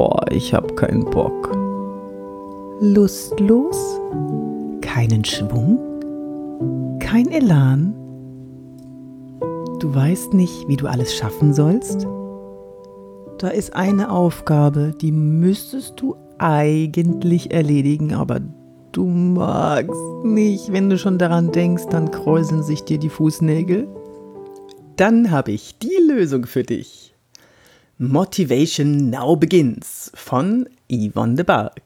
Boah, ich hab keinen Bock. Lustlos? Keinen Schwung? Kein Elan? Du weißt nicht, wie du alles schaffen sollst? Da ist eine Aufgabe, die müsstest du eigentlich erledigen, aber du magst nicht. Wenn du schon daran denkst, dann kräuseln sich dir die Fußnägel. Dann habe ich die Lösung für dich. Motivation Now Begins von Yvonne de Barg.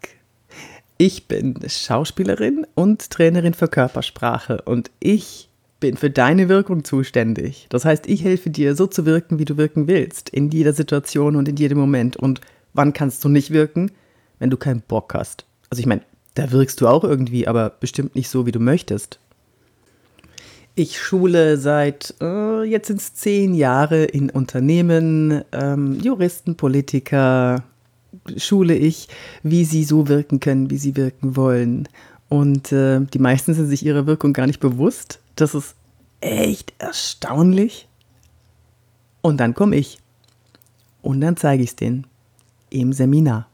Ich bin Schauspielerin und Trainerin für Körpersprache und ich bin für deine Wirkung zuständig. Das heißt, ich helfe dir, so zu wirken, wie du wirken willst, in jeder Situation und in jedem Moment. Und wann kannst du nicht wirken? Wenn du keinen Bock hast. Also ich meine, da wirkst du auch irgendwie, aber bestimmt nicht so, wie du möchtest. Ich schule seit äh, jetzt sind es zehn Jahre in Unternehmen, ähm, Juristen, Politiker, schule ich, wie sie so wirken können, wie sie wirken wollen. Und äh, die meisten sind sich ihrer Wirkung gar nicht bewusst. Das ist echt erstaunlich. Und dann komme ich. Und dann zeige ich es denen im Seminar.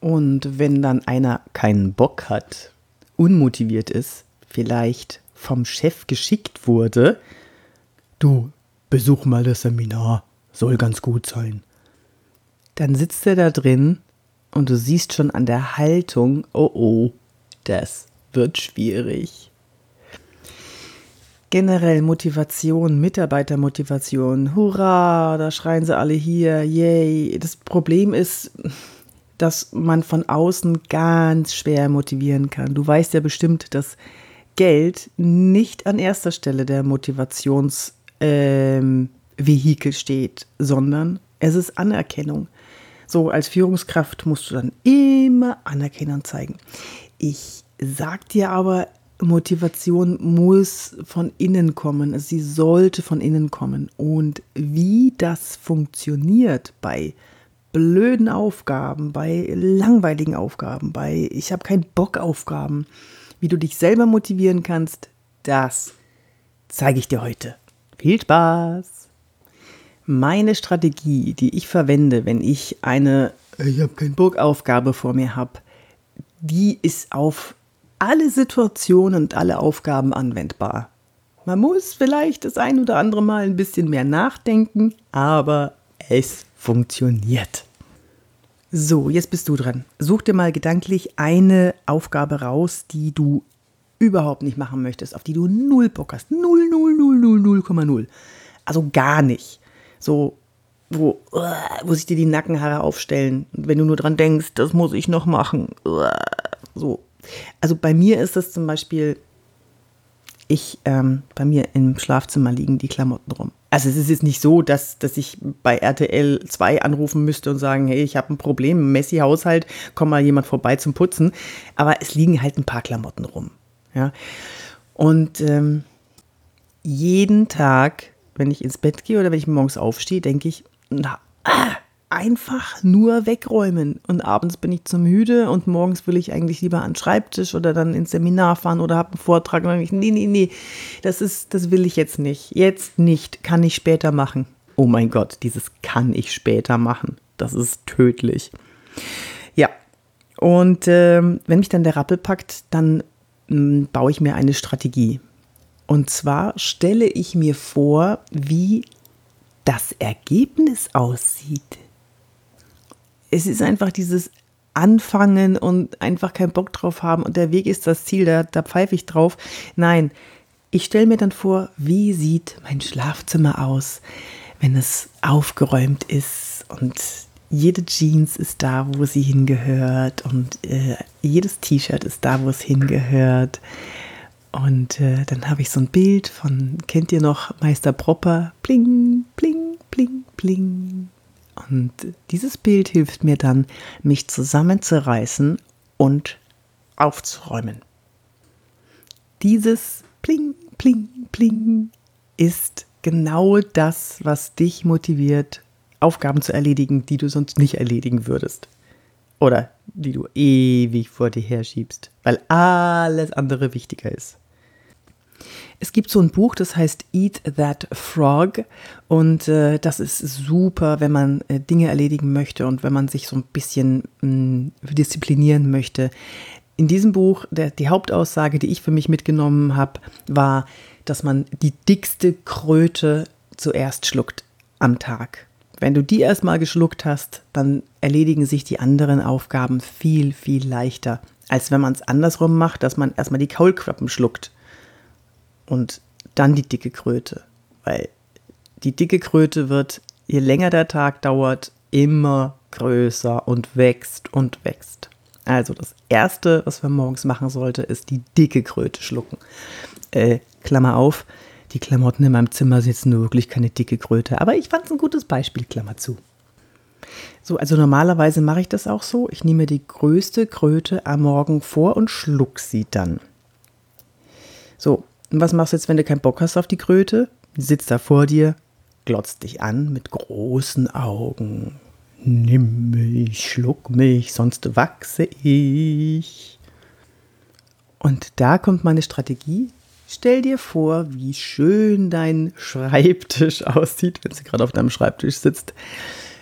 Und wenn dann einer keinen Bock hat, unmotiviert ist, vielleicht vom Chef geschickt wurde, du, besuch mal das Seminar, soll ganz gut sein. Dann sitzt er da drin und du siehst schon an der Haltung, oh oh, das wird schwierig generell Motivation, Mitarbeitermotivation, hurra, da schreien sie alle hier, yay. Das Problem ist, dass man von außen ganz schwer motivieren kann. Du weißt ja bestimmt, dass Geld nicht an erster Stelle der Motivationsvehikel ähm, steht, sondern es ist Anerkennung. So, als Führungskraft musst du dann immer Anerkennung zeigen. Ich sag dir aber, Motivation muss von innen kommen, sie sollte von innen kommen. Und wie das funktioniert bei blöden Aufgaben, bei langweiligen Aufgaben, bei ich habe keinen Bock Aufgaben, wie du dich selber motivieren kannst, das zeige ich dir heute. Viel Spaß! Meine Strategie, die ich verwende, wenn ich eine ich habe keinen Bock Aufgabe vor mir habe, die ist auf alle Situationen und alle Aufgaben anwendbar. Man muss vielleicht das ein oder andere Mal ein bisschen mehr nachdenken, aber es funktioniert. So, jetzt bist du dran. Such dir mal gedanklich eine Aufgabe raus, die du überhaupt nicht machen möchtest, auf die du null Bock hast. Null, null, null, null, null, Komma null. Also gar nicht. So, wo, wo sich dir die Nackenhaare aufstellen, wenn du nur dran denkst, das muss ich noch machen. So, also bei mir ist es zum Beispiel, ich, ähm, bei mir im Schlafzimmer liegen die Klamotten rum. Also es ist jetzt nicht so, dass, dass ich bei RTL 2 anrufen müsste und sagen, hey, ich habe ein Problem, Messi-Haushalt, komm mal jemand vorbei zum Putzen. Aber es liegen halt ein paar Klamotten rum. Ja. Und ähm, jeden Tag, wenn ich ins Bett gehe oder wenn ich morgens aufstehe, denke ich, na, ah, einfach nur wegräumen. Und abends bin ich zu müde und morgens will ich eigentlich lieber an den Schreibtisch oder dann ins Seminar fahren oder habe einen Vortrag. Und dann ich, nee, nee, nee, das ist, das will ich jetzt nicht. Jetzt nicht, kann ich später machen. Oh mein Gott, dieses kann ich später machen. Das ist tödlich. Ja, und ähm, wenn mich dann der Rappel packt, dann ähm, baue ich mir eine Strategie. Und zwar stelle ich mir vor, wie das Ergebnis aussieht es ist einfach dieses Anfangen und einfach keinen Bock drauf haben und der Weg ist das Ziel, da, da pfeife ich drauf. Nein, ich stelle mir dann vor, wie sieht mein Schlafzimmer aus, wenn es aufgeräumt ist und jede Jeans ist da, wo sie hingehört und äh, jedes T-Shirt ist da, wo es hingehört. Und äh, dann habe ich so ein Bild von, kennt ihr noch Meister Propper? Pling, pling, pling, pling. Und dieses Bild hilft mir dann, mich zusammenzureißen und aufzuräumen. Dieses Pling, Pling, Pling ist genau das, was dich motiviert, Aufgaben zu erledigen, die du sonst nicht erledigen würdest. Oder die du ewig vor dir herschiebst, weil alles andere wichtiger ist. Es gibt so ein Buch, das heißt Eat That Frog und äh, das ist super, wenn man äh, Dinge erledigen möchte und wenn man sich so ein bisschen mh, mm, disziplinieren möchte. In diesem Buch, der, die Hauptaussage, die ich für mich mitgenommen habe, war, dass man die dickste Kröte zuerst schluckt am Tag. Wenn du die erstmal geschluckt hast, dann erledigen sich die anderen Aufgaben viel, viel leichter, als wenn man es andersrum macht, dass man erstmal die Kaulquappen schluckt und dann die dicke Kröte. Weil die dicke Kröte wird, je länger der Tag dauert, immer größer und wächst und wächst. Also das Erste, was man morgens machen sollte, ist die dicke Kröte schlucken. Äh, Klammer auf, die Klamotten in meinem Zimmer sitzen wirklich keine dicke Kröte. Aber ich fand es ein gutes Beispiel, Klammer zu. So, also normalerweise mache ich das auch so. Ich nehme die größte Kröte am Morgen vor und schluck sie dann. So, und was machst du jetzt, wenn du keinen Bock hast auf die Kröte? Sitzt da vor dir, glotzt dich an mit großen Augen. Nimm mich, schluck mich, sonst wachse ich. Und da kommt meine Strategie. Stell dir vor, wie schön dein Schreibtisch aussieht, wenn sie gerade auf deinem Schreibtisch sitzt,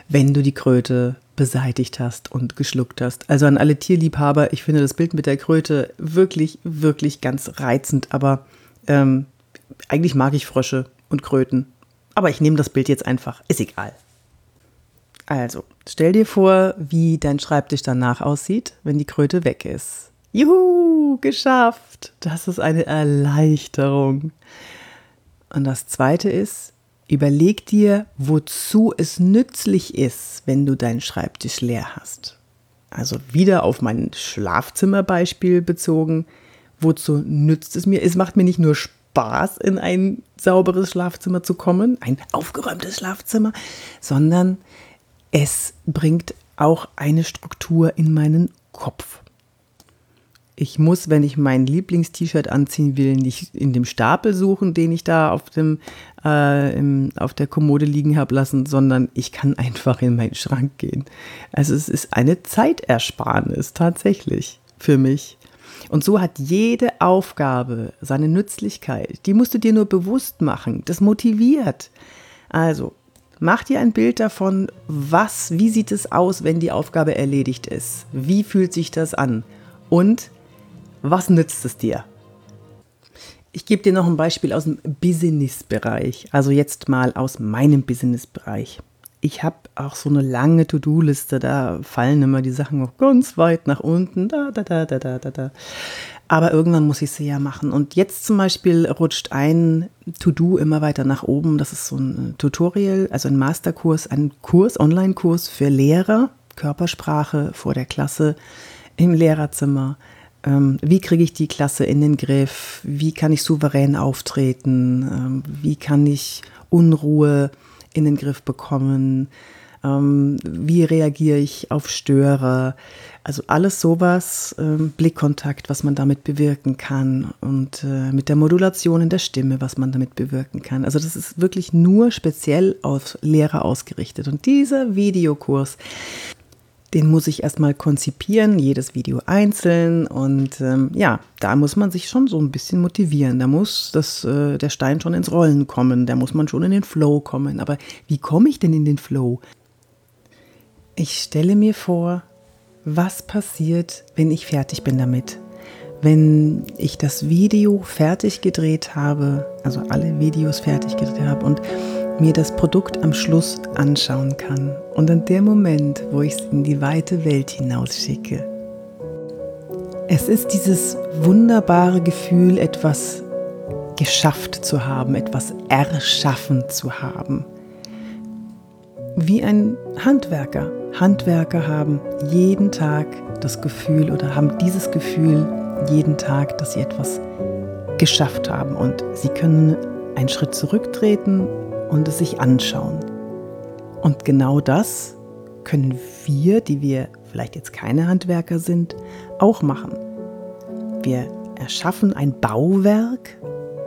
wenn du die Kröte beseitigt hast und geschluckt hast. Also an alle Tierliebhaber, ich finde das Bild mit der Kröte wirklich, wirklich ganz reizend, aber ähm, eigentlich mag ich Frösche und Kröten. Aber ich nehme das Bild jetzt einfach, ist egal. Also, stell dir vor, wie dein Schreibtisch danach aussieht, wenn die Kröte weg ist. Juhu, geschafft. Das ist eine Erleichterung. Und das zweite ist, überleg dir, wozu es nützlich ist, wenn du deinen Schreibtisch leer hast. Also wieder auf mein Schlafzimmerbeispiel bezogen. Wozu nützt es mir? Es macht mir nicht nur Spaß, in ein sauberes Schlafzimmer zu kommen, ein aufgeräumtes Schlafzimmer, sondern es bringt auch eine Struktur in meinen Kopf. Ich muss, wenn ich mein Lieblingst-T-Shirt anziehen will, nicht in dem Stapel suchen, den ich da auf, dem, äh, im, auf der Kommode liegen habe lassen, sondern ich kann einfach in meinen Schrank gehen. Also es ist eine Zeitersparnis tatsächlich für mich. Und so hat jede Aufgabe seine Nützlichkeit. Die musst du dir nur bewusst machen. Das motiviert. Also, mach dir ein Bild davon, was, wie sieht es aus, wenn die Aufgabe erledigt ist? Wie fühlt sich das an? Und was nützt es dir? Ich gebe dir noch ein Beispiel aus dem Business-Bereich. Also jetzt mal aus meinem Business-Bereich ich habe auch so eine lange To-Do-Liste, da fallen immer die Sachen noch ganz weit nach unten, da, da, da, da, da, da. Aber irgendwann muss ich sie ja machen. Und jetzt zum Beispiel rutscht ein To-Do immer weiter nach oben. Das ist so ein Tutorial, also ein Masterkurs, ein Kurs, Online-Kurs für Lehrer, Körpersprache vor der Klasse im Lehrerzimmer. Ähm, wie kriege ich die Klasse in den Griff? Wie kann ich souverän auftreten? Ähm, wie kann ich Unruhe in den Griff bekommen? Ähm, wie reagiere ich auf Störer? Also alles sowas, ähm, Blickkontakt, was man damit bewirken kann und äh, mit der Modulation in der Stimme, was man damit bewirken kann. Also das ist wirklich nur speziell auf Lehrer ausgerichtet. Und dieser Videokurs, den muss ich erstmal konzipieren, jedes Video einzeln. Und ähm, ja, da muss man sich schon so ein bisschen motivieren. Da muss das, äh, der Stein schon ins Rollen kommen. Da muss man schon in den Flow kommen. Aber wie komme ich denn in den Flow? Ich stelle mir vor, was passiert, wenn ich fertig bin damit. Wenn ich das Video fertig gedreht habe, also alle Videos fertig gedreht habe und mir das Produkt am Schluss anschauen kann und an der Moment, wo ich es in die weite Welt hinausschicke. Es ist dieses wunderbare Gefühl, etwas geschafft zu haben, etwas erschaffen zu haben. Wie ein Handwerker. Handwerker haben jeden Tag das Gefühl oder haben dieses Gefühl jeden Tag, dass sie etwas geschafft haben und sie können einen Schritt zurücktreten und es sich anschauen. Und genau das können wir, die wir vielleicht jetzt keine Handwerker sind, auch machen. Wir erschaffen ein Bauwerk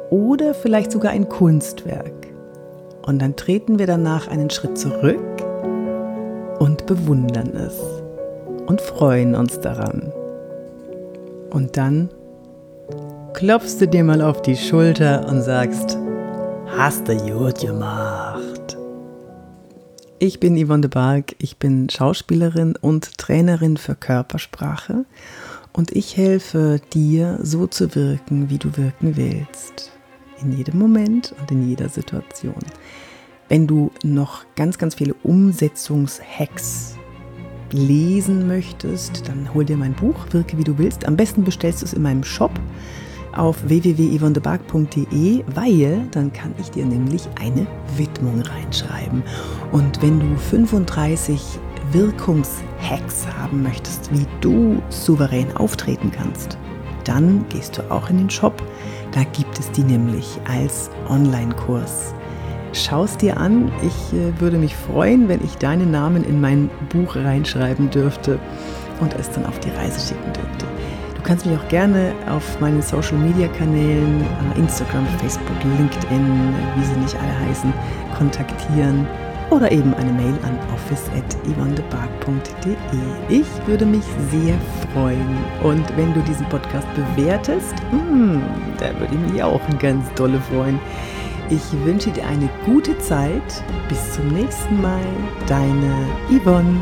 oder vielleicht sogar ein Kunstwerk. Und dann treten wir danach einen Schritt zurück und bewundern es und freuen uns daran. Und dann klopfst du dir mal auf die Schulter und sagst, hast du gut gemacht. Ich bin Yvonne de Barg, ich bin Schauspielerin und Trainerin für Körpersprache und ich helfe dir, so zu wirken, wie du wirken willst. In jedem Moment und in jeder Situation. Wenn du noch ganz, ganz viele Umsetzungshacks lesen möchtest, dann hol dir mein Buch, Wirke wie du willst. Am besten bestellst du es in meinem Shop auf www.yvonnebark.de, weil dann kann ich dir nämlich eine Widmung reinschreiben. Und wenn du 35 Wirkungshacks haben möchtest, wie du souverän auftreten kannst, dann gehst du auch in den Shop. Da gibt es die nämlich als Online-Kurs. Schau es dir an. Ich äh, würde mich freuen, wenn ich deinen Namen in mein Buch reinschreiben dürfte und es dann auf die Reise schicken dürfte. Du kannst mich auch gerne auf meinen Social Media Kanälen, äh, Instagram, Facebook, LinkedIn, wie sie nicht alle heißen, kontaktieren oder eben eine Mail an office.yvonnebark.de. Ich würde mich sehr freuen. Und wenn du diesen Podcast bewertest, hmm, da würde ich mich auch ganz dolle freuen. Ich wünsche dir eine gute Zeit. Bis zum nächsten Mal. Deine Yvonne.